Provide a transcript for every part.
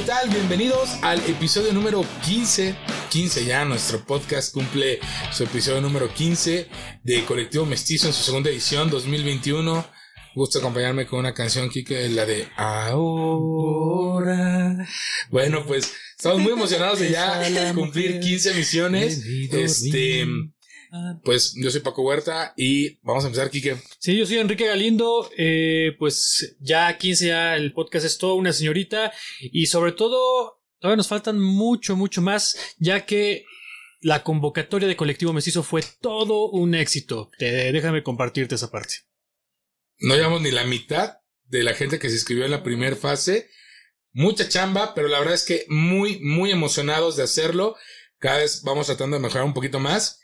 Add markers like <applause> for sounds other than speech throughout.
¿qué tal? Bienvenidos al episodio número 15. 15 ya, nuestro podcast cumple su episodio número 15 de Colectivo Mestizo en su segunda edición 2021. Gusto acompañarme con una canción, Kike, la de Ahora. Bueno, pues estamos muy emocionados de ya <laughs> cumplir 15 misiones. Este, pues yo soy Paco Huerta y vamos a empezar, Kike. Sí, yo soy Enrique Galindo. Eh, pues ya 15, ya el podcast es todo una señorita. Y sobre todo, todavía nos faltan mucho, mucho más, ya que la convocatoria de Colectivo Mestizo fue todo un éxito. Te, déjame compartirte esa parte. No llevamos ni la mitad de la gente que se inscribió en la primera fase. Mucha chamba, pero la verdad es que muy, muy emocionados de hacerlo. Cada vez vamos tratando de mejorar un poquito más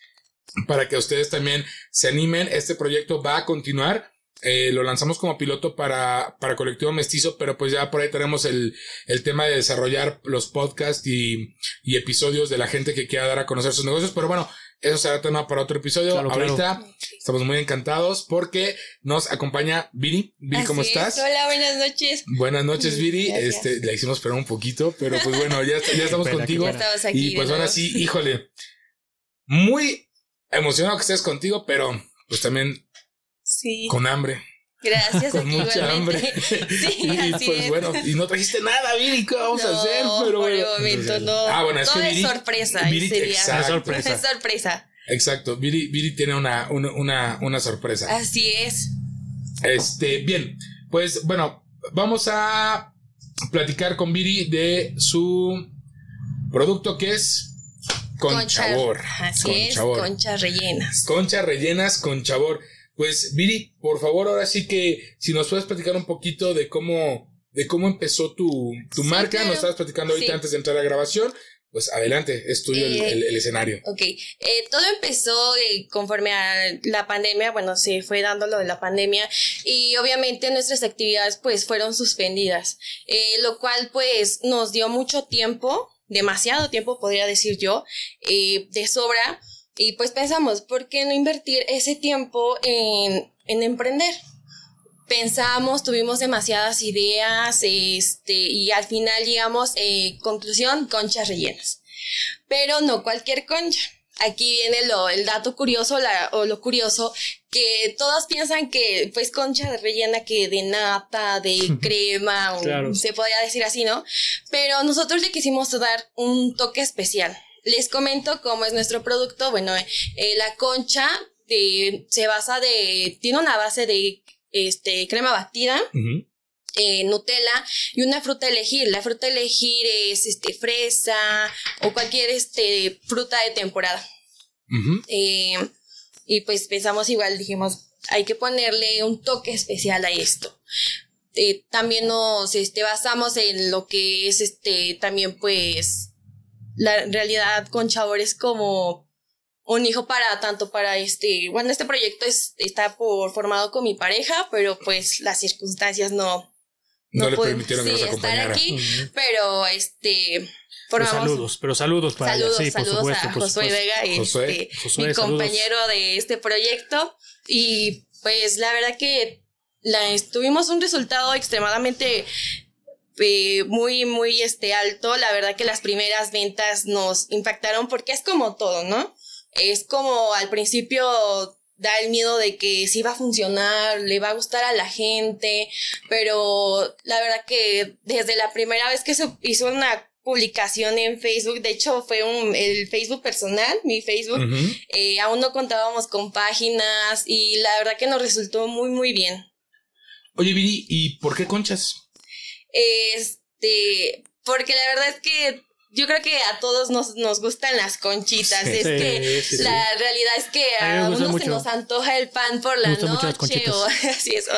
para que ustedes también se animen. Este proyecto va a continuar. Eh, lo lanzamos como piloto para, para Colectivo Mestizo, pero pues ya por ahí tenemos el, el tema de desarrollar los podcasts y, y, episodios de la gente que quiera dar a conocer sus negocios. Pero bueno, eso será tema para otro episodio. Claro, Ahorita claro. estamos muy encantados porque nos acompaña Viri. Viri, ¿cómo estás? es. Hola, buenas noches. Buenas noches, Viri. Gracias. Este, la hicimos esperar un poquito, pero pues bueno, ya, ya estamos contigo. que Ya estamos aquí. Y pues ahora sí, híjole, muy emocionado que estés contigo, pero pues también Sí. con hambre, Gracias, con aquí mucha hambre. igualmente. <laughs> Sí, <laughs> y así pues es. bueno, y no trajiste nada, Viri, ¿qué vamos a No, hacer? Pero por el bueno. momento no. Ah, bueno, es Todo que es Viri- sorpresa. Viri- sería. exacto. Es sorpresa. Es sorpresa. Exacto, Viri, Viri tiene una, una, una, una sorpresa. Así es. Este, bien, pues bueno, vamos a platicar con Viri de su producto que es Conchabor. Así es, conchas rellenas. Conchas rellenas con chabor. Pues, Viri, por favor, ahora sí que si nos puedes platicar un poquito de cómo, de cómo empezó tu, tu Sí, marca, claro. nos estabas platicando ahorita Sí. antes de entrar a la grabación. Pues adelante, es tuyo el, Eh, el- el escenario. Ok, eh, todo empezó eh, conforme a la pandemia, bueno, se fue dando lo de la pandemia y obviamente nuestras actividades pues fueron suspendidas, eh, lo cual pues nos dio mucho tiempo, demasiado tiempo podría decir yo, eh, de sobra y pues pensamos, ¿por qué no invertir ese tiempo en, en emprender? Pensamos, tuvimos demasiadas ideas, este, y al final llegamos, eh, conclusión, conchas rellenas pero no cualquier concha. Aquí viene lo, el dato curioso la- o lo curioso que todos piensan que pues concha de rellena que de nata, de <laughs> crema, o se podría decir así, ¿no? Pero nosotros le quisimos dar un toque especial. Les comento cómo es nuestro producto. Bueno, eh, la concha de, se basa de, tiene una base de este, crema batida. Eh, Nutella y una fruta a elegir. La fruta a elegir es este fresa o cualquier este fruta de temporada. Eh, y pues pensamos igual, dijimos, hay que ponerle un toque especial a esto. Eh, también nos este, basamos en lo que es este también pues la realidad con Chabor es como un hijo para tanto para este bueno este proyecto es, está por formado con mi pareja pero pues las circunstancias no No, le pude- permitieron que estar aquí pero este Pero formamos saludos, pero saludos para saludos, ella. Sí, por saludos supuesto, a por Josué supuesto. Vega, este, Josué, Josué, mi saludos. compañero de este proyecto. Y pues la verdad que la, tuvimos un resultado extremadamente eh, muy, muy este, alto. La verdad que las primeras ventas nos impactaron porque es como todo, ¿no? Es como al principio da el miedo de que sí va a funcionar, le va a gustar a la gente, pero la verdad que desde la primera vez que se hizo una publicación en Facebook, de hecho fue un, el Facebook personal, mi Facebook, eh, aún no contábamos con páginas y la verdad que nos resultó muy, muy bien. Oye, Viri, ¿y por qué conchas? Este, porque la verdad es que yo creo que a todos nos, nos gustan las conchitas. Sí. es Sí, que sí, sí. la realidad es que A a uno mucho. se nos antoja el pan por la gustan mucho las noche o <laughs> así es. o,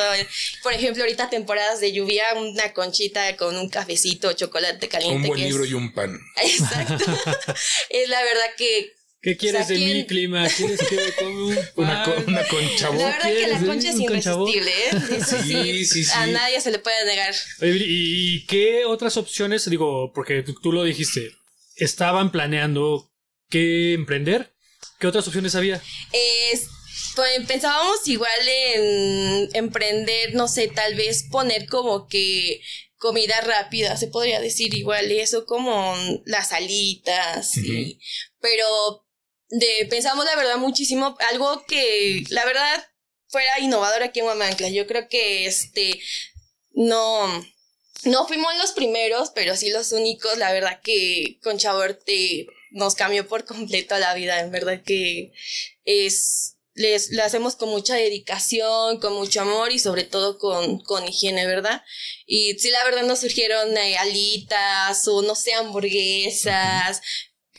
por ejemplo, ahorita temporadas de lluvia, una conchita con un cafecito, chocolate caliente. Un buen que libro es, y un pan. <laughs> Exacto. <laughs> es la verdad que ¿Qué quieres O sea, de mi ¿quién- clima? ¿Quieres que me come un <laughs> Una, co- pan? una concha la verdad que ¿quieres, la eh? concha es irresistible, ¿eh? <laughs> Eso Sí, sí, sí. A nadie se le puede negar. Oye, ¿y y qué otras opciones? Digo, porque tú, tú lo dijiste, estaban planeando qué emprender. ¿Qué otras opciones había? Es, pues, pensábamos igual en emprender, no sé, tal vez poner como que comida rápida, se podría decir igual eso como las alitas, y, pero de, pensamos la verdad muchísimo, algo que la verdad fuera innovador aquí en Guamancla. Yo creo que este no, no fuimos los primeros, pero sí los únicos. La verdad que con te nos cambió por completo la vida. En verdad que es les, le hacemos con mucha dedicación, con mucho amor y sobre todo con, con higiene, ¿verdad? Y sí, la verdad nos surgieron eh, alitas o no sé, hamburguesas,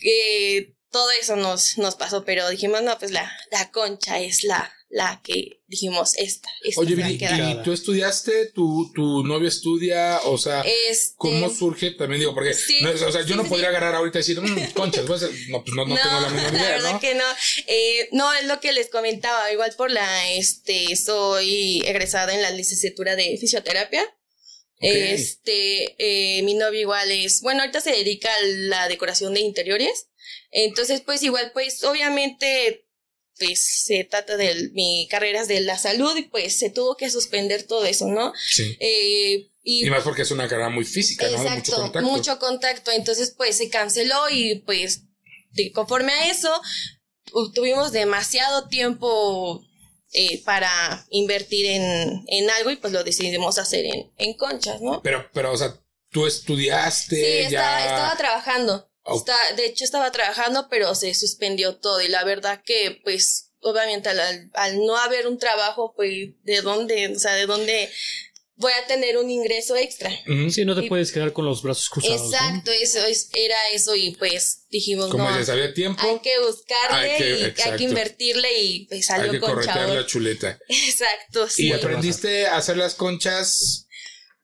eh, todo eso nos, nos pasó, pero dijimos, no, pues la, la concha es la, la que dijimos, esta. esta Oye, ¿y tú estudiaste? ¿Tu, ¿Tu novio estudia? O sea, este, ¿cómo surge? También digo, porque, o sea, yo no podría agarrar ahorita y decir, mmm, conchas, pues, no, pues no, no, tengo la misma <laughs> idea, la verdad ¿no? que no. Eh, no, es lo que les comentaba, igual por la, este, soy egresada en la licenciatura de fisioterapia. Este, eh, mi novio igual es, bueno, ahorita se dedica a la decoración de interiores. Entonces, pues igual, pues obviamente, pues se trata de mi carrera de la salud y pues se tuvo que suspender todo eso, ¿no? Sí. Eh, y, más porque es una carrera muy física, ¿no? De mucho contacto. Mucho contacto. Entonces, pues se canceló y pues conforme a eso, tuvimos demasiado tiempo eh, para invertir en, en, algo y pues lo decidimos hacer en, en conchas, ¿no? Pero, pero, o sea, tú estudiaste. Sí, estaba, estaba trabajando de hecho, estaba trabajando, pero se suspendió todo. Y la verdad que, pues, obviamente al, no haber un trabajo, pues, ¿de dónde? O sea, ¿de dónde voy a tener un ingreso extra? Sí, no te puedes quedar con los brazos cruzados. Exacto, eso es, era eso. Y pues dijimos, Como no. había tiempo. Hay que buscarle y hay que invertirle y pues salió hay que con la chuleta. <laughs> Exacto, sí. ¿Y aprendiste a hacer las conchas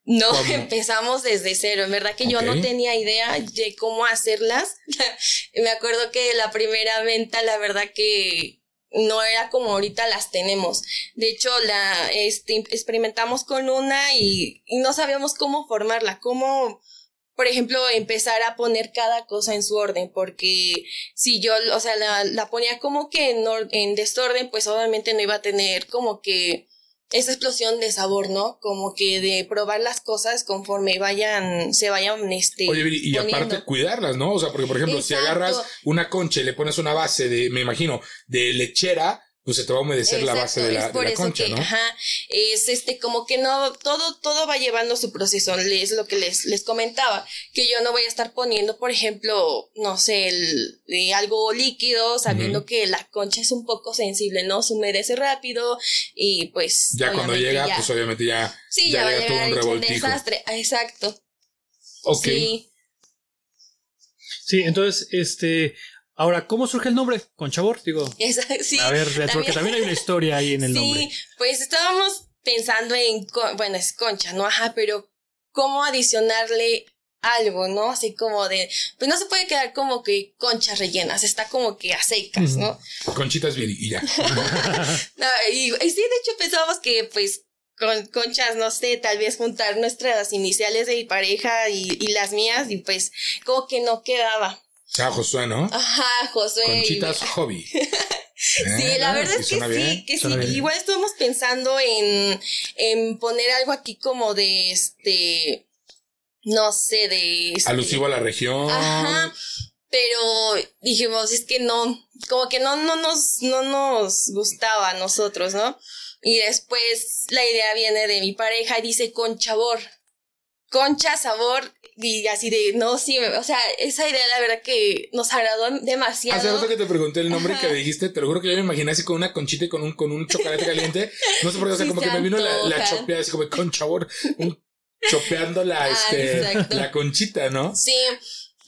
no, <laughs> empezamos desde cero. En verdad que yo no tenía idea de cómo hacerlas. <laughs> Me acuerdo que la primera venta, la verdad que no era como ahorita las tenemos. De hecho, la este, experimentamos con una y, no sabíamos cómo formarla, cómo, por ejemplo, empezar a poner cada cosa en su orden, porque si yo, o sea, la, la ponía como que en, en desorden, pues obviamente no iba a tener como que esa explosión de sabor, ¿no? Como que de probar las cosas conforme vayan, se vayan, este. Oye, y, aparte cuidarlas, ¿no? O sea, porque por ejemplo, si agarras una concha y le pones una base de, me imagino, de lechera, pues se te va a humedecer la base de la, concha, ¿no? Ajá, es este, como que no, todo, todo va llevando su proceso, es lo que les, les comentaba, que yo no voy a estar poniendo, por ejemplo, no sé, el, algo líquido, sabiendo que la concha es un poco sensible, ¿no? Se humedece rápido y pues. Ya cuando llega, pues obviamente ya. Sí, ya, va a llegar todo un desastre, exacto. Ok. Sí. Sí, entonces, este, Ahora, ¿cómo surge el nombre? Conchabor, digo. sí, a ver, porque también hay una historia ahí en el nombre. Sí, pues estábamos pensando en, bueno, es concha, ¿no? Ajá, pero ¿cómo adicionarle algo, ¿no? Así como de, pues no se puede quedar como que conchas rellenas, está como que a secas, ¿no? Conchitas bien y ya. <laughs> y, sí, de hecho pensábamos que pues con conchas, no sé, tal vez juntar nuestras iniciales de mi pareja y, y las mías y pues como que no quedaba. Ah, Josué, ¿no? Ajá, Josué. Conchitas Hobby. <laughs> sí, la verdad es que sí, que sí. Igual estuvimos pensando en, en poner algo aquí como de este, no sé, de... Este, Alusivo a la región. Ajá. Pero dijimos, es que no, como que no, no nos, no nos gustaba a nosotros, ¿no? Y después la idea viene de mi pareja y dice conchabor. Concha, sabor, y así de, no, sí, o sea, esa idea la verdad que nos agradó demasiado. Hace rato que te pregunté el nombre que dijiste, te lo juro que yo me imaginé así con una conchita y con un, con un chocolate <laughs> caliente. No sé por qué, o sea, como que me vino la, la chopeada, así como con chabor, chopeando la, ah, este, la conchita, ¿no? Sí.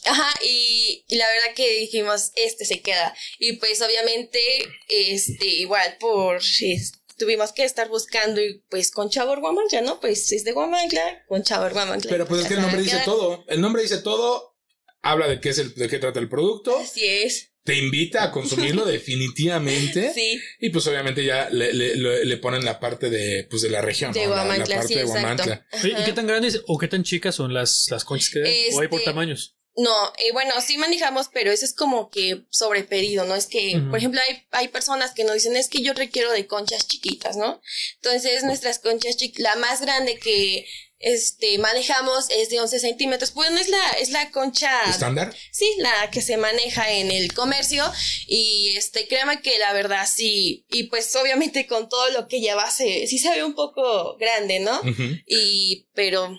Ajá, y, y, la verdad que dijimos, este se queda. Y pues obviamente, este, igual por, este, tuvimos que estar buscando y pues con Chabor Guamantla, ¿no? Pues es de Guamantla, con Chabor Guamantla. Pero pues es que el nombre dice todo. El nombre dice todo, habla de qué es el, de qué trata el producto. Así es. Te invita a consumirlo <laughs> definitivamente. Sí. Y pues obviamente ya le, le, le, ponen la parte de, pues de la región. De Guamantla, la, parte de Guamantla. ¿Y qué tan grandes o qué tan chicas son las, las conchas que ¿O hay por este, tamaños? No, eh, bueno, sí manejamos, pero eso es como que sobre pedido, ¿no? Es que, por ejemplo, hay, hay personas que nos dicen, es que yo requiero de conchas chiquitas, ¿no? Entonces, nuestras conchas chiquitas, la más grande que este, manejamos es de 11 centímetros. Bueno, es la, es la concha. ¿Estándar? Sí, la que se maneja en el comercio. Y este, créeme que la verdad sí. Y pues obviamente con todo lo que lleva, se, sí se ve un poco grande, ¿no? Y, pero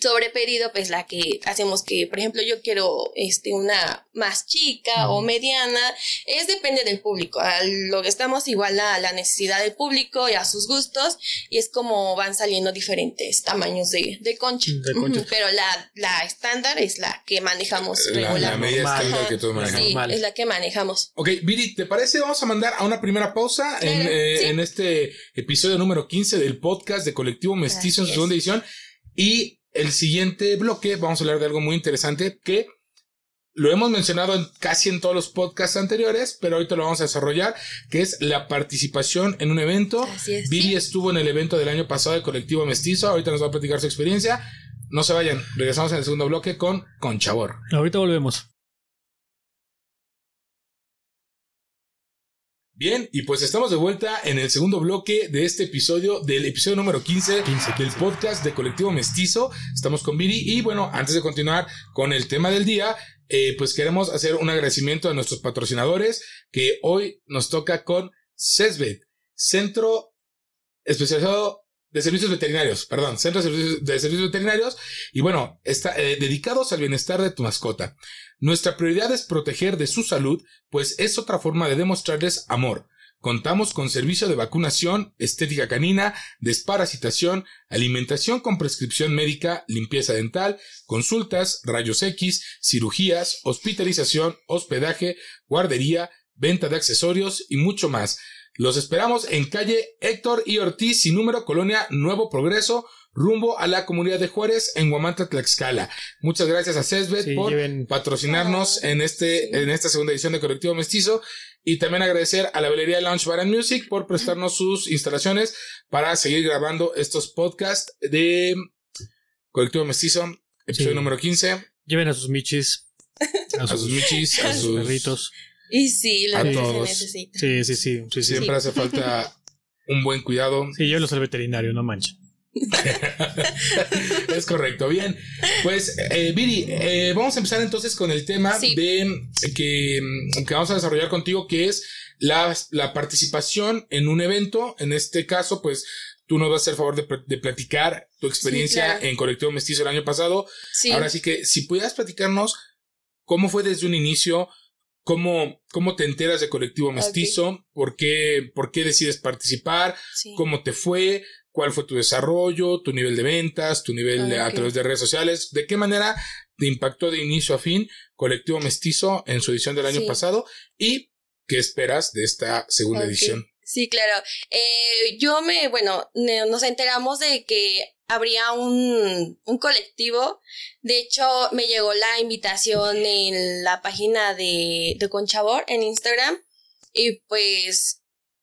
sobre pedido, pues la que hacemos que, por ejemplo, yo quiero este una más chica o mediana, es depende del público. A lo que estamos igual a la necesidad del público y a sus gustos, y es como van saliendo diferentes tamaños de, de concha. Pero la, la estándar es la que manejamos regularmente. La, media estándar que todos manejamos. Sí, es la que manejamos. Ok, Viri, ¿te parece? Vamos a mandar a una primera pausa en, eh, en, este episodio número 15 del podcast de Colectivo Mestizo en su segunda edición. Y el siguiente bloque vamos a hablar de algo muy interesante que lo hemos mencionado en, casi en todos los podcasts anteriores, pero ahorita lo vamos a desarrollar, que es la participación en un evento. Así es, Viri estuvo en el evento del año pasado de Colectivo Mestizo, ahorita nos va a platicar su experiencia. No se vayan, regresamos en el segundo bloque con Conchabor. Ahorita volvemos. Bien, y pues estamos de vuelta en el segundo bloque de este episodio, del episodio número 15, del podcast de Colectivo Mestizo. Estamos con Viri y bueno, antes de continuar con el tema del día, eh, pues queremos hacer un agradecimiento a nuestros patrocinadores que hoy nos toca con CESVET, Centro Especializado de Servicios Veterinarios, perdón, Centro de Servicios, Veterinarios y bueno, está eh, dedicados al bienestar de tu mascota. Nuestra prioridad es proteger de su salud, pues es otra forma de demostrarles amor. Contamos con servicio de vacunación, estética canina, desparasitación, alimentación con prescripción médica, limpieza dental, consultas, rayos X, cirugías, hospitalización, hospedaje, guardería, venta de accesorios y mucho más. Los esperamos en calle Héctor y Ortiz, sin número, Colonia Nuevo Progreso, rumbo a la comunidad de Juárez en Guamanta, Tlaxcala. Muchas gracias a Cesbet por patrocinarnos en este, en esta segunda edición de Colectivo Mestizo. Y también agradecer a la velería Lounge Bar and Music por prestarnos sus instalaciones para seguir grabando estos podcasts de Colectivo Mestizo, episodio número 15. Lleven a sus michis. A, <laughs> sus, michis, a <laughs> sus perritos. Y sí, a todos. Sí, sí, sí, sí, Siempre hace falta un buen cuidado. Sí, yo lo soy veterinario, no mancha. <laughs> es correcto, bien. Pues, eh, Viri, eh, vamos a empezar entonces con el tema de que, que, vamos a desarrollar contigo, que es la, la, participación en un evento. En este caso, pues, tú nos vas a hacer favor de, de platicar tu experiencia en Colectivo Mestizo el año pasado. Ahora sí que, si pudieras platicarnos cómo fue desde un inicio, cómo, cómo te enteras de Colectivo Mestizo, por qué, por qué decides participar, cómo te fue, cuál fue tu desarrollo, tu nivel de ventas, tu nivel a través de redes sociales, de qué manera te impactó de inicio a fin Colectivo Mestizo en su edición del año pasado y qué esperas de esta segunda edición. Sí, claro. Eh, yo me, bueno, nos enteramos de que habría un, un colectivo. De hecho, me llegó la invitación en la página de, de Conchabor en Instagram. Y pues,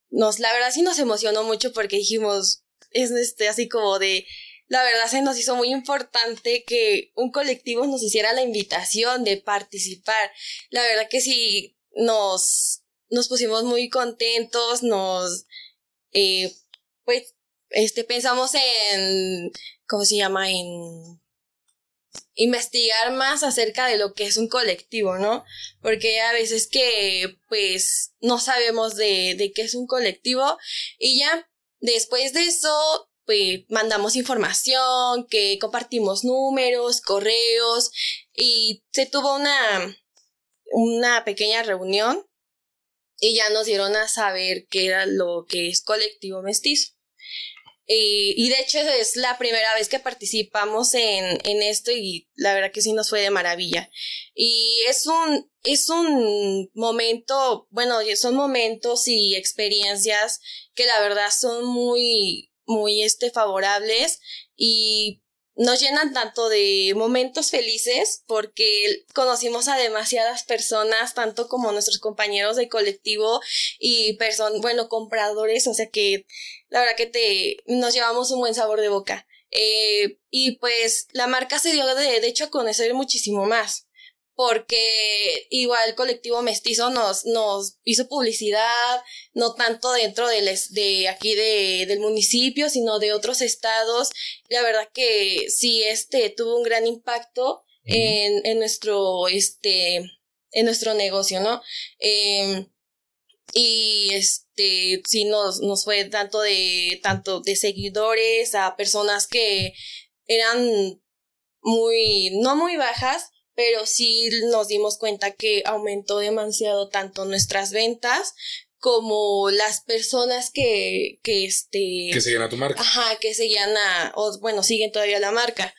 nos, la verdad sí nos emocionó mucho porque dijimos, es este, así como de, la verdad se nos hizo muy importante que un colectivo nos hiciera la invitación de participar. La verdad que sí nos, nos pusimos muy contentos, nos, eh, pues, este, pensamos en, ¿cómo se llama? En investigar más acerca de lo que es un colectivo, ¿no? Porque a veces que, pues, no sabemos de, de qué es un colectivo y ya Después de eso, pues mandamos información, que compartimos números, correos y se tuvo una, una pequeña reunión y ya nos dieron a saber qué era lo que es colectivo mestizo. Y, y, de hecho es la primera vez que participamos en, en, esto y la verdad que sí nos fue de maravilla. Y es un, es un momento, bueno, son momentos y experiencias que la verdad son muy, muy este, favorables y nos llenan tanto de momentos felices porque conocimos a demasiadas personas, tanto como nuestros compañeros de colectivo y personas, bueno, compradores, o sea que la verdad que te, nos llevamos un buen sabor de boca. Eh, y pues la marca se dio de, de hecho a conocer muchísimo más porque igual el colectivo mestizo nos, nos hizo publicidad, no tanto dentro del, de aquí de, del municipio, sino de otros estados. La verdad que sí, este tuvo un gran impacto en, en nuestro, este, en nuestro negocio, ¿no? Em, y este sí nos, nos fue tanto de tanto de seguidores a personas que eran muy no muy bajas pero sí nos dimos cuenta que aumentó demasiado tanto nuestras ventas como las personas que, que este... Que seguían a tu marca. Ajá, que seguían a, o bueno, siguen todavía la marca.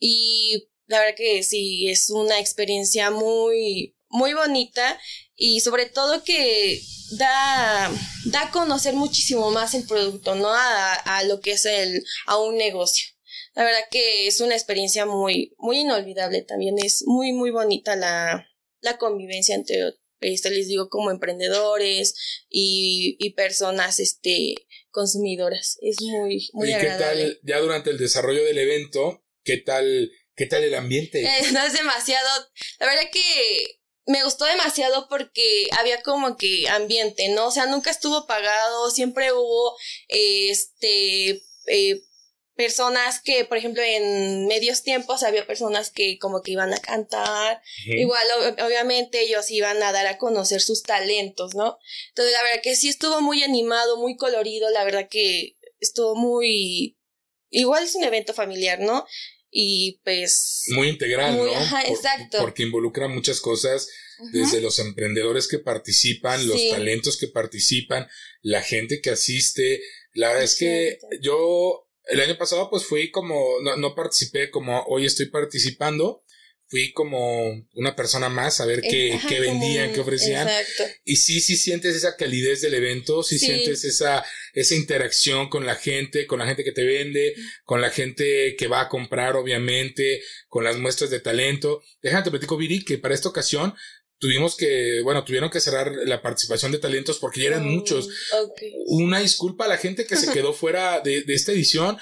Y la verdad que sí, es una experiencia muy, muy bonita y sobre todo que da, da a conocer muchísimo más el producto, ¿no? A, a lo que es el, a un negocio. La verdad que es una experiencia muy, muy inolvidable también. Es muy, muy bonita la, la convivencia entre, este, les digo, como emprendedores y, y personas, este, consumidoras. Es muy, muy ¿Y qué tal, ya durante el desarrollo del evento, qué tal, qué tal el ambiente? Eh, <laughs> no es demasiado, la verdad que me gustó demasiado porque había como que ambiente, ¿no? O sea, nunca estuvo pagado, siempre hubo, este, eh, personas que, por ejemplo, en medios tiempos había personas que como que iban a cantar, igual obviamente ellos iban a dar a conocer sus talentos, ¿no? Entonces la verdad que sí estuvo muy animado, muy colorido, la verdad que estuvo muy, igual es un evento familiar, ¿no? Y pues... Muy integral, ¿no? Ajá, exacto. Porque involucra muchas cosas, desde los emprendedores que participan, los talentos que participan, la gente que asiste. La verdad es que yo el año pasado pues fui como, no, no participé como hoy estoy participando, fui como una persona más a ver qué, qué vendían, qué ofrecían. Exacto. Y sí, sí sientes esa calidez del evento, sí, sientes esa, esa interacción con la gente, con la gente que te vende, con la gente que va a comprar, obviamente, con las muestras de talento. Déjate platico, Viri, que para esta ocasión tuvimos que, bueno, tuvieron que cerrar la participación de talentos porque ya eran oh, muchos. Una disculpa a la gente que se quedó fuera de, de, esta edición.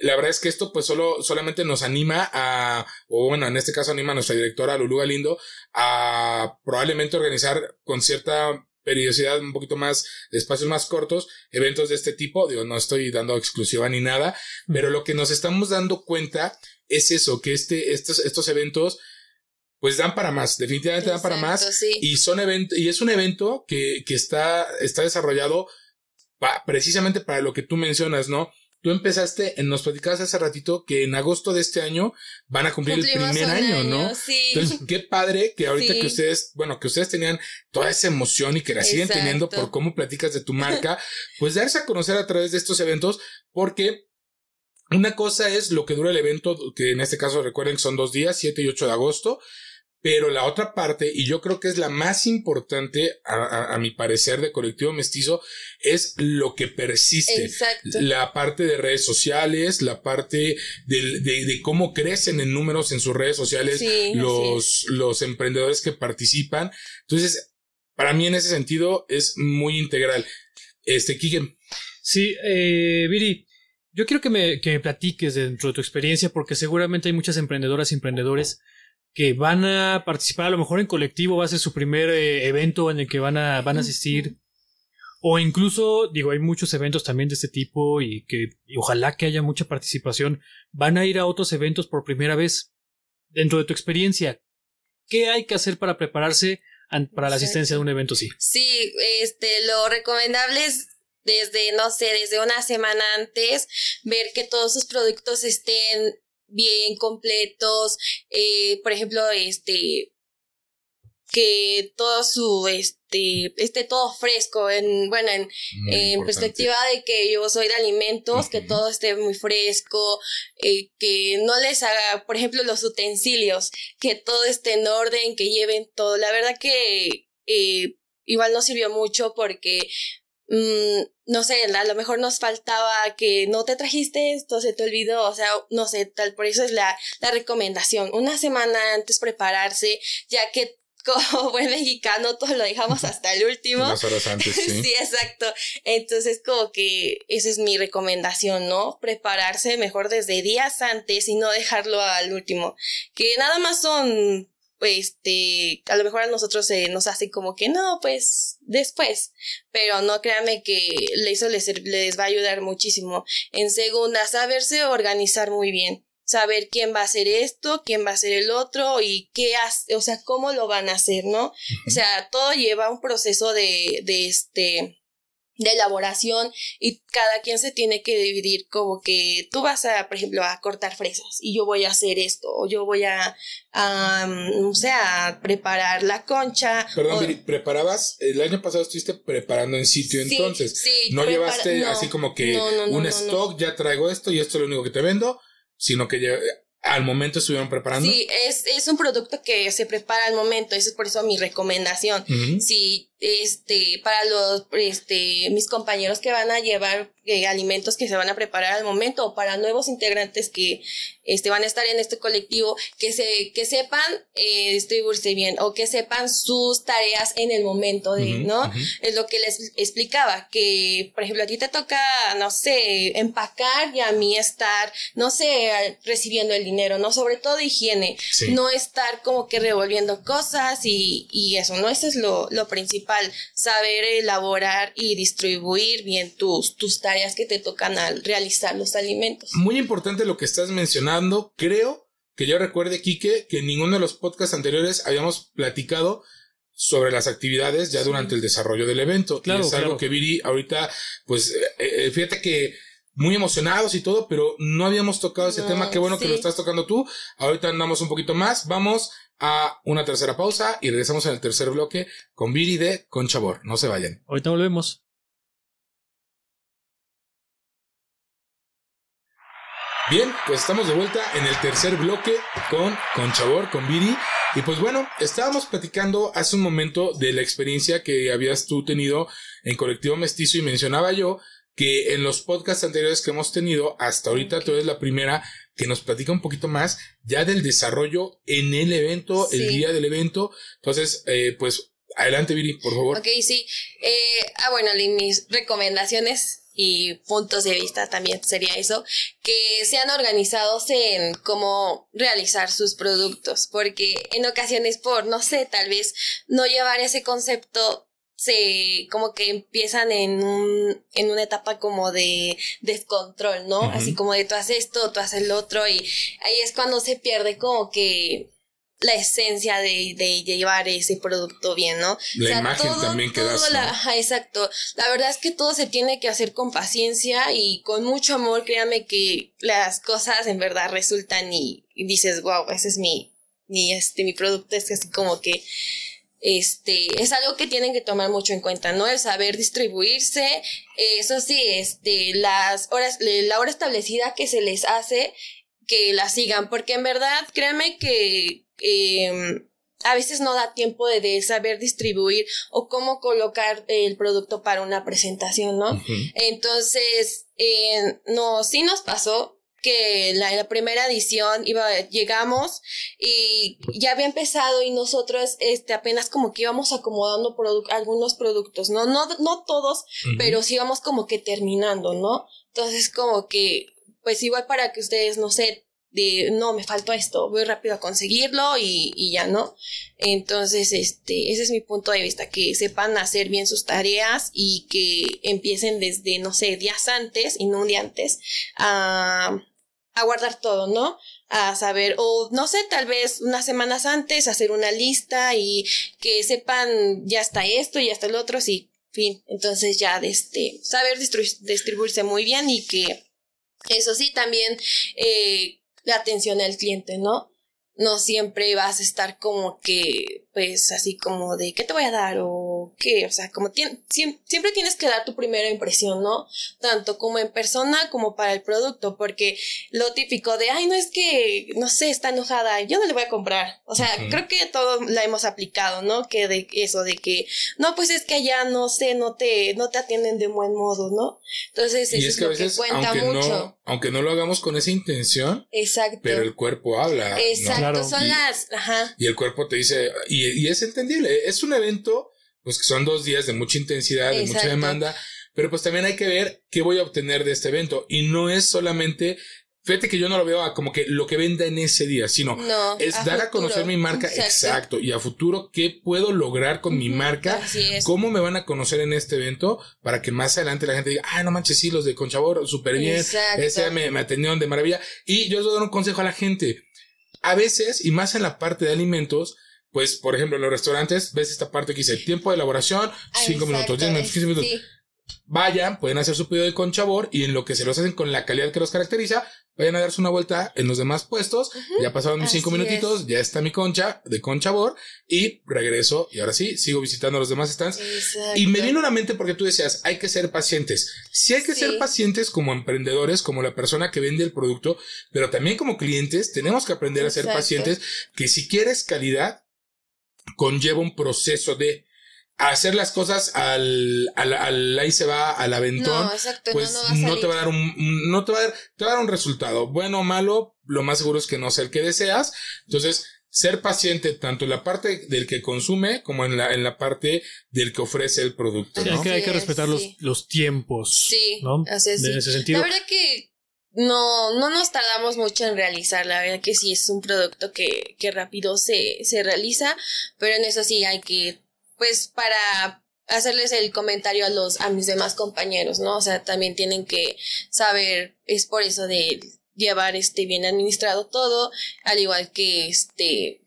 La verdad es que esto pues solo, solamente nos anima a, o bueno, en este caso anima a nuestra directora Lulu Galindo a probablemente organizar con cierta periodicidad un poquito más, de espacios más cortos, eventos de este tipo. Digo, no estoy dando exclusiva ni nada, pero lo que nos estamos dando cuenta es eso, que este, estos, estos eventos pues dan para más, definitivamente dan para más. Y son eventos, y es un evento que, que está, está desarrollado precisamente para lo que tú mencionas, ¿no? Tú empezaste, nos platicabas hace ratito que en agosto de este año van a cumplir el primer año, ¿no? Sí. Entonces, qué padre que ahorita que ustedes, bueno, que ustedes tenían toda esa emoción y que la siguen teniendo por cómo platicas de tu <laughs> marca, pues darse a conocer a través de estos eventos, porque una cosa es lo que dura el evento, que en este caso recuerden que son dos días, 7 y 8 de agosto, pero la otra parte, y yo creo que es la más importante, a, mi parecer, de colectivo mestizo, es lo que persiste. Exacto. La parte de redes sociales, la parte de, de, cómo crecen en números en sus redes sociales los, los emprendedores que participan. Entonces, para mí en ese sentido es muy integral. Este, Kigen. Sí, eh, Viri, yo quiero que me, que me platiques dentro de tu experiencia, porque seguramente hay muchas emprendedoras y emprendedores que van a participar a lo mejor en colectivo, va a ser su primer eh, evento en el que van a, van a asistir. O incluso, digo, hay muchos eventos también de este tipo y que ojalá que haya mucha participación. Van a ir a otros eventos por primera vez. Dentro de tu experiencia, ¿qué hay que hacer para prepararse para la asistencia de un evento así? Sí, este, lo recomendable es desde, no sé, desde una semana antes, ver que todos sus productos estén bien completos, eh, por ejemplo, este, que todo su, este, esté todo fresco, en, bueno, en, en perspectiva de que yo soy de alimentos, que todo esté muy fresco, eh, que no les haga, por ejemplo, los utensilios, que todo esté en orden, que lleven todo. La verdad que, eh, igual no sirvió mucho porque Mm, no sé, a lo mejor nos faltaba que no te trajiste esto, se te olvidó, o sea, no sé, tal, por eso es la, la recomendación, una semana antes prepararse, ya que <laughs> como buen mexicano todo lo dejamos hasta el último. Unas horas antes, <laughs> sí. sí, exacto. Entonces, como que esa es mi recomendación, ¿no? Prepararse mejor desde días antes y no dejarlo al último. Que nada más son este, a lo mejor a nosotros se nos hace como que no, pues después, pero no créanme que eso les, les va a ayudar muchísimo. En segunda, saberse organizar muy bien, saber quién va a hacer esto, quién va a hacer el otro y qué hace, o sea, cómo lo van a hacer, ¿no? O sea, todo lleva un proceso de, de este, de elaboración y cada quien se tiene que dividir como que tú vas a, por ejemplo, a cortar fresas y yo voy a hacer esto o yo voy a, a no sé, a preparar la concha. Perdón, preparabas, el año pasado estuviste preparando en sitio entonces. Sí, no llevaste así como que un stock, ya traigo esto y esto es lo único que te vendo, sino que ya al momento estuvieron preparando. Sí, es, es un producto que se prepara al momento, eso es por eso mi recomendación. Si este, para los, este, mis compañeros que van a llevar eh, alimentos que se van a preparar al momento o para nuevos integrantes que, este, van a estar en este colectivo, que se, que sepan, eh, distribuirse bien o que sepan sus tareas en el momento de, ¿no? Es lo que les explicaba, que, por ejemplo, a ti te toca, no sé, empacar y a mí estar, no sé, recibiendo el dinero, ¿no? Sobre todo higiene, no estar como que revolviendo cosas y, y eso, ¿no? Eso es lo, lo principal saber elaborar y distribuir bien tus, tus tareas que te tocan al realizar los alimentos. Muy importante lo que estás mencionando. Creo que yo recuerde, Quique, que en ninguno de los podcasts anteriores habíamos platicado sobre las actividades ya durante el desarrollo del evento. Claro, es algo que Viri ahorita, pues, eh, eh, fíjate que muy emocionados y todo, pero no habíamos tocado ese tema. Qué bueno que lo estás tocando tú. Ahorita andamos un poquito más. Vamos a una tercera pausa y regresamos en el tercer bloque con Viri de Conchabor. No se vayan. Ahorita volvemos. Bien, pues estamos de vuelta en el tercer bloque con Conchabor, con Viri. Y pues bueno, estábamos platicando hace un momento de la experiencia que habías tú tenido en Colectivo Mestizo y mencionaba yo que en los podcasts anteriores que hemos tenido, hasta ahorita tú eres la primera que nos platica un poquito más ya del desarrollo en el evento, el día del evento. Entonces, eh, pues adelante, Viri, por favor. Ok, sí. Eh, ah, bueno, mis recomendaciones y puntos de vista también sería eso, que sean organizados en cómo realizar sus productos, porque en ocasiones por, no sé, tal vez no llevar ese concepto se como que empiezan en un en una etapa como de descontrol, ¿no? Así como de tú haces esto, tú haces lo otro y ahí es cuando se pierde como que la esencia de, de llevar ese producto bien, ¿no? La imagen también que exacto. La verdad es que todo se tiene que hacer con paciencia y con mucho amor. Créame que las cosas en verdad resultan y, y dices, wow, ese es mi, mi, este, mi producto. Es así como que este, es algo que tienen que tomar mucho en cuenta, ¿no? El saber distribuirse, eso sí, este, las horas, la hora establecida que se les hace, que la sigan, porque en verdad, créanme que em, a veces no da tiempo de, saber distribuir o cómo colocar el producto para una presentación, ¿no? Entonces, eh, no, sí nos pasó, que la, la, primera edición iba, llegamos y ya había empezado y nosotros este, apenas como que íbamos acomodando algunos productos, ¿no? No, no todos, pero sí íbamos como que terminando, ¿no? Entonces como que, pues igual para que ustedes, no sé, de, no, me faltó esto, voy rápido a conseguirlo y, y ya, ¿no? Entonces, este, ese es mi punto de vista, que sepan hacer bien sus tareas y que empiecen desde, no sé, días antes y no un día antes a a guardar todo, ¿no? A saber, o no sé, tal vez unas semanas antes hacer una lista y que sepan ya está esto y ya está el otro, sí, fin. Entonces ya de este, saber distribuirse muy bien y que eso sí, también eh, la atención al cliente, ¿no? No siempre vas a estar como que pues así como de qué te voy a dar o qué, o sea, como siempre tienes que dar tu primera impresión, ¿no? Tanto como en persona como para el producto, porque lo típico de, ay, no es que, no sé, está enojada, yo no le voy a comprar. O sea, creo que todo la hemos aplicado, ¿no? Que de eso, de que, no, pues es que allá, no sé, no te, no te atienden de buen modo, ¿no? Entonces, eso es, que, lo que cuenta aunque mucho. No, aunque no lo hagamos con esa intención, Exacto. pero el cuerpo habla. Exacto, son las, ajá. Y el cuerpo te dice, y y es entendible. Es un evento, pues que son dos días de mucha intensidad, de mucha demanda, pero pues también hay que ver qué voy a obtener de este evento. Y no es solamente Fíjate que yo no lo veo a como que lo que venda en ese día, sino No, es dar a conocer mi marca Exacto. exacto. y a futuro qué puedo lograr con mi marca, Así es. cómo me van a conocer en este evento para que más adelante la gente diga, ah, no manches, sí, los de Conchabor, súper bien, Exacto. ese me, me atendieron de maravilla. Y yo les voy a dar un consejo a la gente. A veces, y más en la parte de alimentos, pues, por ejemplo, en los restaurantes, ves esta parte que dice tiempo de elaboración, Ah, 5 minutos, 10 minutos, 15 minutos. Sí. Vayan, pueden hacer su pedido de conchabor y en lo que se los hacen con la calidad que los caracteriza, vayan a darse una vuelta en los demás puestos. Ya pasaron mis Así cinco minutitos, ya está mi concha de conchabor y regreso y ahora sí, sigo visitando los demás stands. Exacto. Y me vino a la mente porque tú decías, hay que ser pacientes. Sí hay que Sí. ser pacientes como emprendedores, como la persona que vende el producto, pero también como clientes tenemos que aprender a ser pacientes, que si quieres calidad, conlleva un proceso de hacer las cosas al, al, al- ahí se va, al aventón. No, exacto, pues no, no no te va a dar un, no te va a dar, te va a dar un resultado, bueno o malo, lo más seguro es que no sea el que deseas. Entonces, ser paciente tanto en la parte del que consume como en la, en la parte del que ofrece el producto, Sí, ¿no? hay, que, hay que respetar los, sí. los tiempos. Sí, ¿no? así es, De sí. ese sentido. La verdad que no, no nos tardamos mucho en realizar, la verdad que sí es un producto que, que rápido se, se realiza, pero en eso sí hay que, pues para hacerles el comentario a los, a mis demás compañeros, ¿no? O sea, también tienen que saber, es por eso de llevar este bien administrado todo, al igual que este,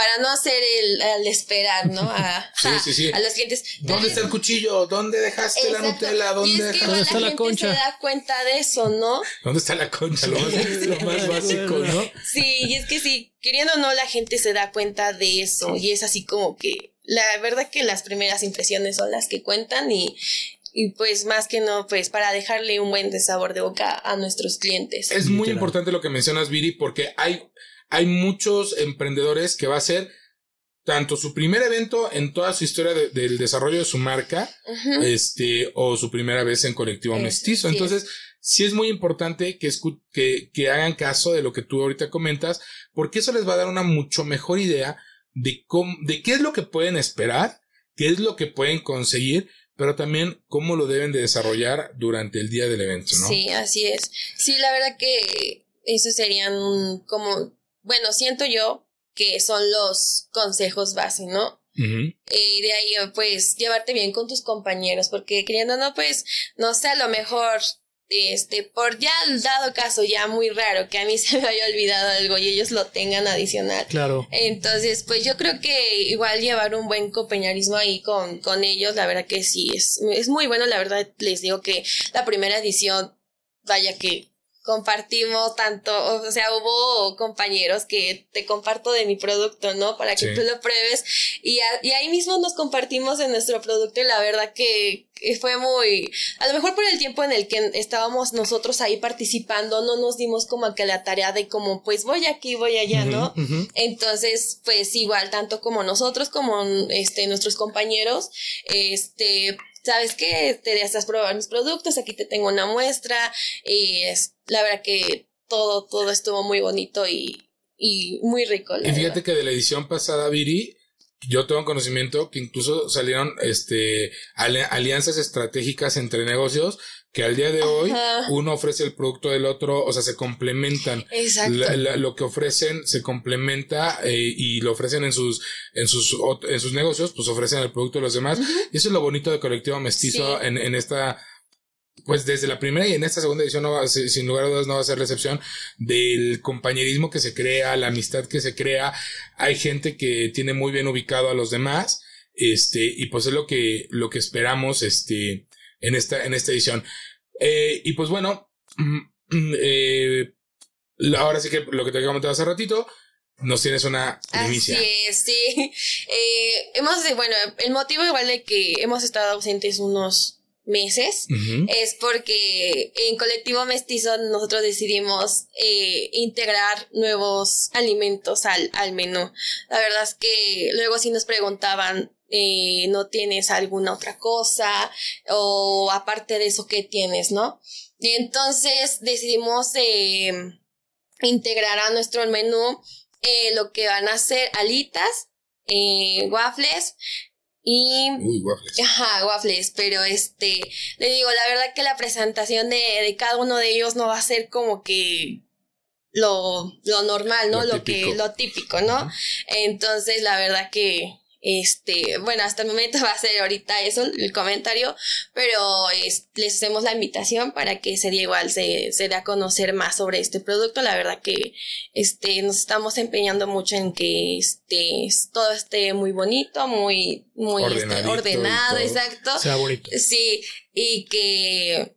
para no hacer el, al esperar, ¿no? A, <laughs> Sí, sí, sí. a los clientes. ¿Dónde está el cuchillo? ¿Dónde dejaste la. Nutella? y ¿Dónde, es que dejaste- igual está la la gente concha? se da cuenta de eso, ¿no? ¿Dónde está la concha? Lo más, lo más <laughs> básico, ¿no? Sí, y es que sí, queriendo o no, la gente se da cuenta de eso. Y es así como que la verdad que las primeras impresiones son las que cuentan y, y pues más que no, pues para dejarle un buen sabor de boca a nuestros clientes. Es muy Literal. importante lo que mencionas, Viri, porque hay, hay muchos emprendedores que va a ser tanto su primer evento en toda su historia de- del desarrollo de su marca, este, o su primera vez en colectivo Eso, mestizo. sí Entonces, sí es muy importante que, que, que hagan caso de lo que tú ahorita comentas, porque eso les va a dar una mucho mejor idea de cómo, de qué es lo que pueden esperar, qué es lo que pueden conseguir, pero también cómo lo deben de desarrollar durante el día del evento, ¿no? Sí, así es. Sí, la verdad que esos serían como, bueno, siento yo que son los consejos base, ¿no? Y de ahí, pues, llevarte bien con tus compañeros, porque queriendo no, pues, no sé, a lo mejor, este, por ya dado caso ya muy raro que a mí <laughs> se me haya olvidado algo y ellos lo tengan adicional. Claro. Entonces, pues yo creo que igual llevar un buen compañerismo ahí con, con ellos, la verdad que sí, es, es muy bueno, la verdad les digo que la primera edición, vaya que compartimos tanto, o sea, hubo compañeros que te comparto de mi producto, ¿no? Para que Sí. tú lo pruebes y, a- y ahí mismo nos compartimos en nuestro producto y la verdad que, que fue muy, a lo mejor por el tiempo en el que estábamos nosotros ahí participando, no nos dimos como que la tarea de como, pues voy aquí, voy allá, ¿no? Entonces, pues igual, tanto como nosotros, como este, nuestros compañeros, este, sabes que te dejas probar mis productos, aquí te tengo una muestra, y es, la verdad que todo, todo estuvo muy bonito y, y muy rico. Y fíjate verdad. que de la edición pasada, Viri, yo tengo conocimiento que incluso salieron este ali- alianzas estratégicas entre negocios que al día de hoy Ajá. uno ofrece el producto del otro, o sea, se complementan. Exacto. La- la- lo que ofrecen se complementa eh, y lo ofrecen en sus en sus en sus negocios, pues ofrecen el producto de los demás. Y eso es lo bonito de colectivo mestizo Sí. en, en esta pues desde la primera y en esta segunda edición no va sin lugar a dudas no va a ser la excepción del compañerismo que se crea, la amistad que se crea. Hay gente que tiene muy bien ubicado a los demás, este, y pues es lo que, lo que esperamos, este, en esta, en esta edición. Eh, y pues bueno, <clears throat> eh, ahora sí que lo que te comentado hace ratito, nos tienes una primicia. Así es, sí. <laughs> Eh, hemos, de- bueno, el motivo igual de que hemos estado ausentes unos meses es porque en Colectivo Mestizo nosotros decidimos eh, integrar nuevos alimentos al, al menú. La verdad es que luego sí nos preguntaban, eh, ¿no tienes alguna otra cosa? O aparte de eso, ¿qué tienes, no? Y entonces decidimos eh, integrar a nuestro menú eh, lo que van a ser alitas, eh, waffles y Uy, waffles. Ajá, waffles, pero este, le digo, la verdad que la presentación de, de cada uno de ellos no va a ser como que lo, lo normal, ¿no? Lo Lo, que, lo típico, ¿no? Entonces, la verdad que, este, bueno, hasta el momento <laughs> va a ser ahorita eso, el comentario, pero es- les hacemos la invitación para que sería igual se, se dé a conocer más sobre este producto. La verdad que, este, nos estamos empeñando mucho en que, este, todo esté muy bonito, muy, muy, este, ordenado, exacto. Sea bonito. Sí, y que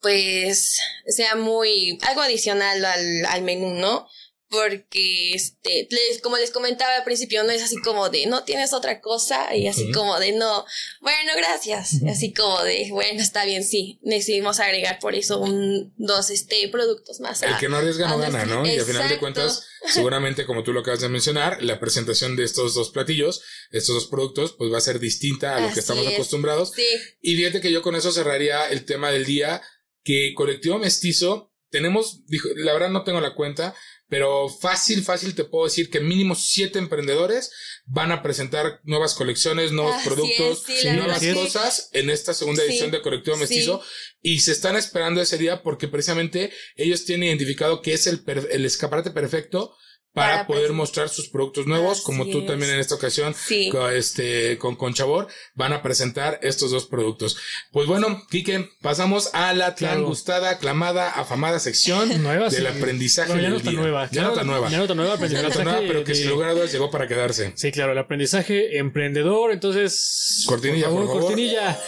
pues sea muy algo adicional al, al menú, ¿no? Porque este, les, como les comentaba al principio, no es así como de no tienes otra cosa, y así como de no, bueno, gracias. Así como de bueno, está bien, sí. Decidimos agregar por eso un, dos este productos más. El a- que no arriesga no gana, ¿no? Y al final de cuentas, seguramente, como tú lo acabas de mencionar, la presentación de estos dos platillos, estos dos productos, pues va a ser distinta a lo Así que estamos es. acostumbrados. Sí, Y fíjate que yo con eso cerraría el tema del día, que Colectivo Mestizo, tenemos, dijo, la verdad no tengo la cuenta, pero fácil, fácil te puedo decir que mínimo siete emprendedores van a presentar nuevas colecciones, nuevos productos, sí, la nuevas verdad cosas en esta segunda Sí, edición de Colectivo sí. Mestizo y se están esperando ese día porque precisamente ellos tienen identificado que es el, per- el escaparate perfecto para, Para poder presentar. mostrar sus productos nuevos, Así como tú es. también en esta ocasión sí. con, este, con Conchabor van a presentar estos dos productos. Pues bueno, Quique, pasamos a la tan Claro. gustada, aclamada, afamada sección <laughs> Nueva, del sí. aprendizaje No, ya no está nueva. Ya no está nueva. Ya no está nueva. Ya no está nueva, pero que de- sin lugar a dudas llegó para quedarse. Sí, claro, el aprendizaje emprendedor. Entonces. Cortinilla, por favor. cortinilla.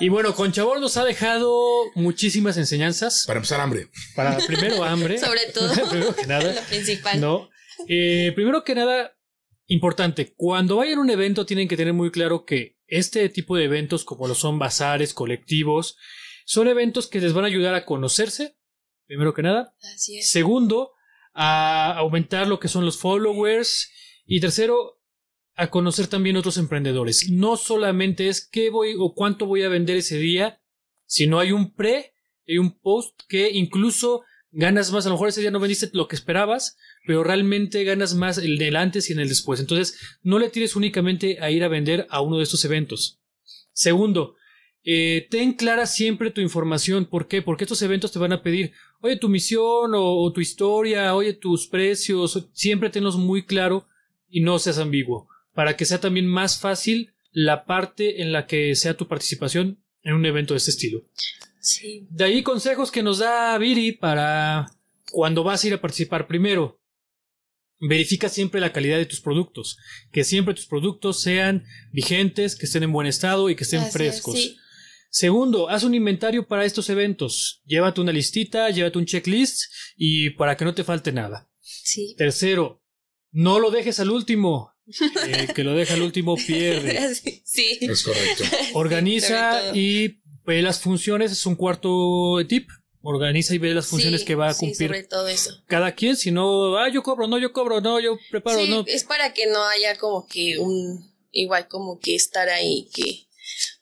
Y bueno, Conchabor nos ha dejado muchísimas enseñanzas. Para empezar, hambre. Para primero hambre. <laughs> Sobre todo. <laughs> primero que nada. Lo principal. No. Eh, primero que nada, importante, cuando vayan a un evento tienen que tener muy claro que este tipo de eventos, como lo son bazares, colectivos, son eventos que les van a ayudar a conocerse, primero que nada. Así es. Segundo, a aumentar lo que son los followers. Y tercero, a conocer también otros emprendedores. No solamente es qué voy o cuánto voy a vender ese día, sino hay un pre, hay un post que incluso ganas más. A lo mejor ese día no vendiste lo que esperabas, pero realmente ganas más el del antes y en el después. Entonces, no le tires únicamente a ir a vender a uno de estos eventos. Segundo, eh, ten clara siempre tu información. ¿Por qué? Porque estos eventos te van a pedir, oye, tu misión o, o tu historia, oye, tus precios. Siempre tenlos muy claro y no seas ambiguo. Para que sea también más fácil la parte en la que sea tu participación en un evento de este estilo. Sí. De ahí consejos que nos da Viri para cuando vas a ir a participar. Primero, verifica siempre la calidad de tus productos. Que siempre tus productos sean vigentes, que estén en buen estado y que estén Así es, frescos. sí. Segundo, haz un inventario para estos eventos. Llévate una listita, llévate un checklist y para que no te falte nada. Sí. Tercero, no lo dejes al último. <laughs> El que lo deja al último pierde. <laughs> Sí. Es correcto. <laughs> Organiza todo. y ve las funciones. Es un cuarto tip. Organiza y ve las funciones Sí, que va a sí, cumplir sobre todo eso. cada quien. Si no, ah, yo cobro, no, yo cobro, no, yo preparo, sí, no. es para que no haya como que un igual como que estar ahí que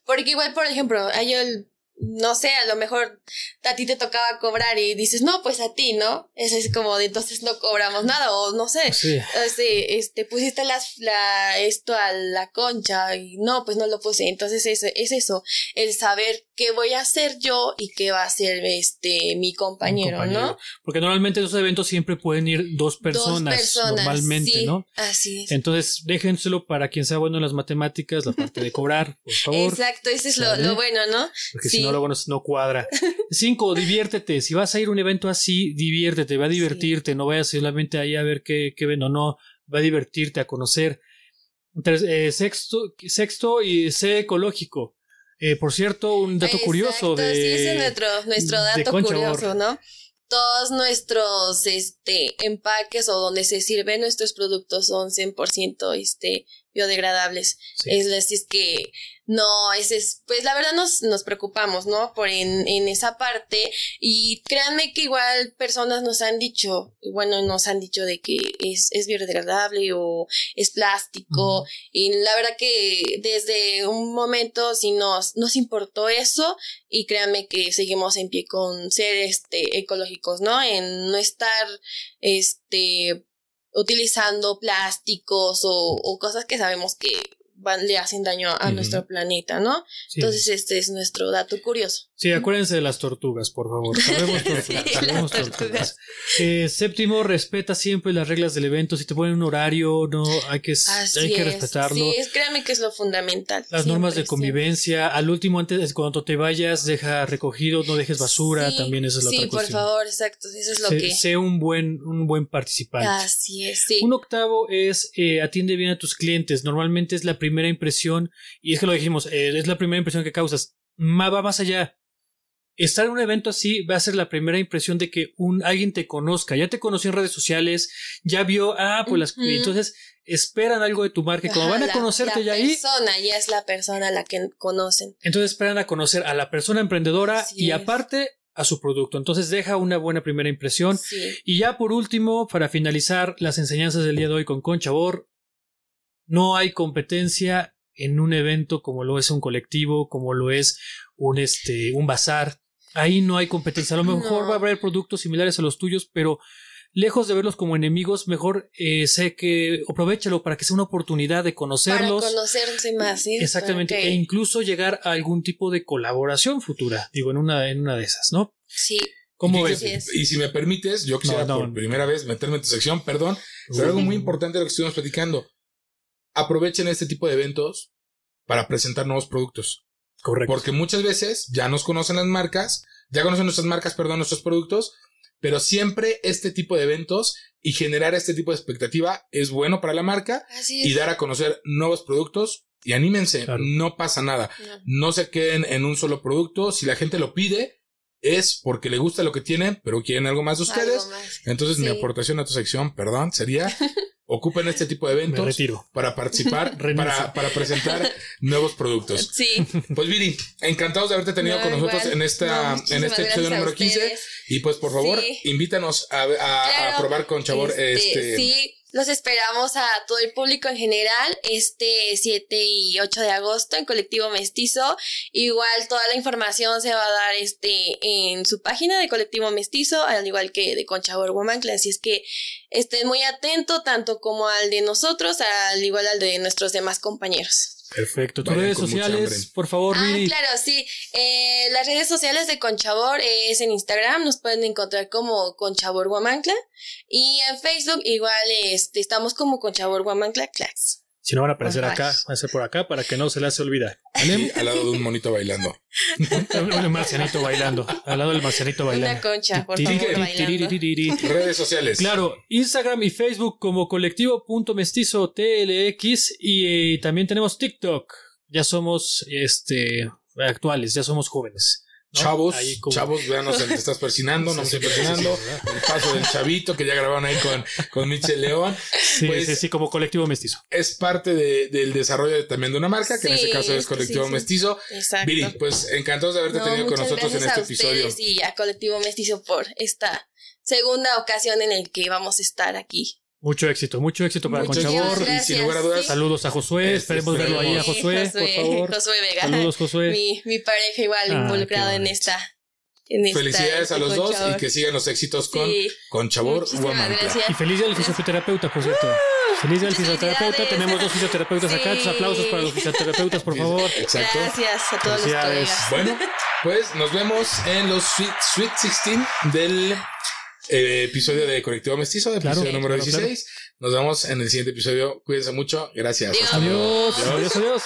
porque igual por ejemplo hay el no sé, a lo mejor a ti te tocaba cobrar y dices, no, pues a ti, ¿no? Eso es como de entonces no cobramos nada, o no sé, Sí. este, este, pusiste las, la, esto a la concha y no, pues no lo puse. Entonces es, es eso, el saber qué voy a hacer yo y qué va a hacer este mi compañero, compañero. ¿no? Porque normalmente en esos eventos siempre pueden ir dos personas, Dos personas. normalmente, sí, ¿no? Así es. Entonces, déjenselo para quien sea bueno en las matemáticas, la parte de cobrar, por favor. Exacto, ese es lo, lo bueno, ¿no? Porque si Sí. no, no, no cuadra. <laughs> Cinco, diviértete. Si vas a ir a un evento así, diviértete, va a divertirte. No vayas solamente ahí a ver qué, qué ven o no. Va a divertirte, a conocer. Tres- eh, sexto, sexto, y sé ecológico. Eh, por cierto, un dato Exacto, curioso de. Sí, ese es nuestro, dato curioso. ¿no? Todos nuestros este, empaques o donde se sirven nuestros productos son 100% este, biodegradables. Sí. Es decir, que no, ese es, pues la verdad nos, nos preocupamos, ¿no? Por en, en esa parte. Y créanme que igual personas nos han dicho, bueno, nos han dicho de que es, es biodegradable o es plástico. Y la verdad que desde un momento sí nos, nos importó eso. Y créanme que seguimos en pie con ser este ecológicos, ¿no? En no estar este utilizando plásticos o, cosas que sabemos que van, le hacen daño a nuestro planeta, ¿no? Sí. Entonces, este es nuestro dato curioso. Sí, acuérdense de las tortugas, por favor. <laughs> Sabemos tortugas. Sí, sabemos tortugas. tortugas. Eh, séptimo, respeta siempre las reglas del evento. Si te ponen un horario, no hay que, Así hay que es. respetarlo. Sí, es, créanme que es lo fundamental. Las normas de Siempre, convivencia. Al último, antes, cuando te vayas, deja recogido, no dejes basura. Sí, también esa es la Sí, otra por cuestión. favor, exacto. Eso es lo sé, que. sé un buen, un buen participante. Así es, sí. Un octavo es eh, atiende bien a tus clientes. Normalmente es la primera impresión, y es que lo dijimos, eh, es la primera impresión que causas. Ma- va más allá. Estar en un evento así va a ser la primera impresión de que un alguien te conozca. Ya te conoció en redes sociales, ya vio, ah, pues las. Entonces esperan algo de tu marca. Como Ajá, van a la- conocerte la ya ahí, persona ya es la persona a la que conocen. entonces esperan a conocer a la persona emprendedora Así y es. aparte a su producto. Entonces deja una buena primera impresión. Sí. Y ya por último, para finalizar las enseñanzas del día de hoy con Conchabor, no hay competencia en un evento como lo es un colectivo, como lo es un este un bazar. Ahí no hay competencia. A lo mejor No. va a haber productos similares a los tuyos, pero lejos de verlos como enemigos, mejor eh, sé que aprovechalo para que sea una oportunidad de conocerlos. Para conocerse más, ¿sí? Exactamente, e incluso llegar a algún tipo de colaboración futura, digo, en una, en una de esas, ¿no? Sí. ¿Cómo Y ves? Y si me permites, yo quisiera No, no. por primera vez meterme en tu sección, perdón, pero algo muy importante de lo que estuvimos platicando. Aprovechen este tipo de eventos para presentar nuevos productos. Correcto. Porque muchas veces ya nos conocen las marcas, ya conocen nuestras marcas, perdón, nuestros productos, pero siempre este tipo de eventos y generar este tipo de expectativa es bueno para la marca Así es. y dar a conocer nuevos productos y anímense, Claro. no pasa nada. No. No se queden en un solo producto, si la gente lo pide es porque le gusta lo que tienen, pero quieren algo más de ustedes. Más. Entonces mi aportación a tu sección, perdón, sería <laughs> ocupen este tipo de eventos retiro. para participar, <laughs> para, para presentar nuevos productos. Sí. Pues Viri, encantados de haberte tenido No, con nosotros igual. en esta No, en este episodio número 15 ustedes. y pues por favor, Sí. invítanos a, a- a probar con Chabor Este, este, Sí, los esperamos a todo el público en general este 7 y 8 de agosto en Colectivo Mestizo. Igual toda la información se va a dar este en su página de Colectivo Mestizo, al igual que de Conchabor Woman Así es que estén muy atentos tanto como al de nosotros, al igual al de nuestros demás compañeros. Perfecto. Tus redes sociales, por favor, Ah, claro, sí. Eh, las redes sociales de Conchabor es en Instagram, nos pueden encontrar como Conchabor Guamancla. Y en Facebook igual este, estamos como Conchabor Guamancla Clax. Si no van a aparecer Ajá. acá, van a ser por acá para que no se les olvide. y al lado de un monito bailando. Un marcianito bailando. Al lado del marcianito Una bailando. concha, por favor, bailando. Redes sociales. Claro, Instagram y Facebook como colectivo.mestizo TLX y eh, también tenemos TikTok. Ya somos este actuales, ya somos jóvenes. ¿No? Chavos, Ahí como- chavos, véanos, te estás persinando, <laughs> no me estoy sí, persinando. El paso del chavito que ya grabaron ahí con, con Michel León. Sí, Pues- sí, sí, como colectivo mestizo. Es parte de- del desarrollo de- también de una marca, que en este caso es Colectivo sí, sí. Mestizo. Exacto. Viri, pues encantados de haberte No, tenido con nosotros en gracias este a episodio. y a Colectivo Mestizo por esta segunda ocasión en el que vamos a estar aquí. Mucho éxito, mucho éxito para Muchas Conchabor. gracias. Y sin lugar a dudas, sí. Saludos a Josué, Este, esperemos verlo ahí a Sí, Josué, por Josué, favor. Josué Vega. Saludos, Josué. Mi, mi pareja igual Ah, involucrado en esta. En esta Felicidades a los dos y que sigan los éxitos con, Sí. con Chabor. Y feliz día al fisioterapeuta, por cierto. Feliz día al muchas fisioterapeuta. Tenemos dos fisioterapeutas acá. Tus aplausos para los fisioterapeutas, por favor. Exacto. Gracias a todos los colegas. Bueno, <laughs> pues nos vemos en los Sweet, Sweet 16 del eh, episodio de Colectivo Mestizo, de Claro, episodio número claro, claro. 16. Nos vemos en el siguiente episodio. Cuídense mucho. Gracias. Adiós. Hasta luego. Adiós, adiós, adiós.